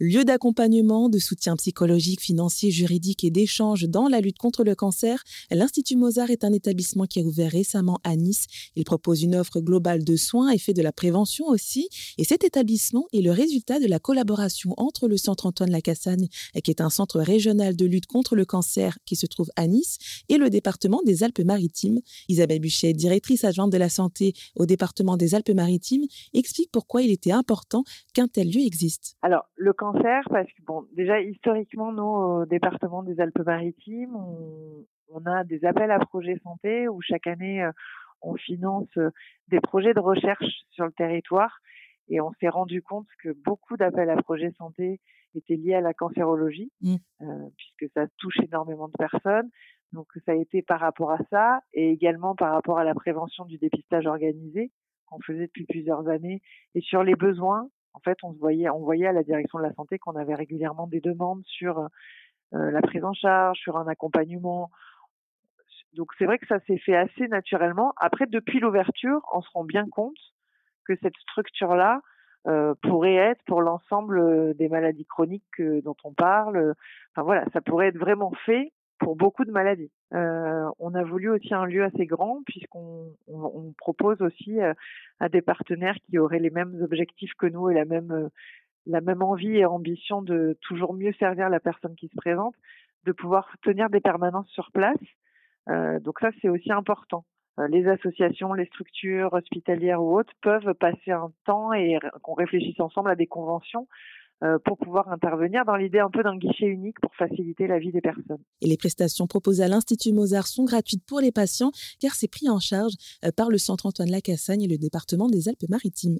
Lieu d'accompagnement, de soutien psychologique, financier, juridique et d'échange dans la lutte contre le cancer, l'Institut Mozart est un établissement qui a ouvert récemment à Nice. Il propose une offre globale de soins et fait de la prévention aussi. Et cet établissement est le résultat de la collaboration entre le Centre Antoine Lacassagne, qui est un centre régional de lutte contre le cancer qui se trouve à Nice, et le département des Alpes-Maritimes. Isabelle Buchet, directrice adjointe de la santé au département des Alpes-Maritimes, explique pourquoi il était important qu'un tel lieu existe. Alors, parce que bon, déjà historiquement, nous, au département des Alpes-Maritimes, on, a des appels à projets santé où chaque année, euh, on finance euh, des projets de recherche sur le territoire. Et on s'est rendu compte que beaucoup d'appels à projets santé étaient liés à la cancérologie, mmh. euh, puisque ça touche énormément de personnes. Donc ça a été par rapport à ça et également par rapport à la prévention du dépistage organisé qu'on faisait depuis plusieurs années et sur les besoins en fait, on se voyait, on voyait à la direction de la santé qu'on avait régulièrement des demandes sur euh, la prise en charge, sur un accompagnement. Donc c'est vrai que ça s'est fait assez naturellement. Après, depuis l'ouverture, on se rend bien compte que cette structure-là euh, pourrait être pour l'ensemble des maladies chroniques dont on parle. Enfin voilà, ça pourrait être vraiment fait pour beaucoup de maladies. Euh, on a voulu aussi un lieu assez grand puisqu'on on, propose aussi euh, à des partenaires qui auraient les mêmes objectifs que nous et la même euh, la même envie et ambition de toujours mieux servir la personne qui se présente, de pouvoir tenir des permanences sur place. Euh, donc ça c'est aussi important. les associations, les structures hospitalières ou autres peuvent passer un temps et qu'on réfléchisse ensemble à des conventions pour pouvoir intervenir dans l'idée un peu d'un guichet unique pour faciliter la vie des personnes. Et les prestations proposées à l'Institut Mozart sont gratuites pour les patients car c'est pris en charge euh, par le Centre Antoine Lacassagne et le département des Alpes-Maritimes.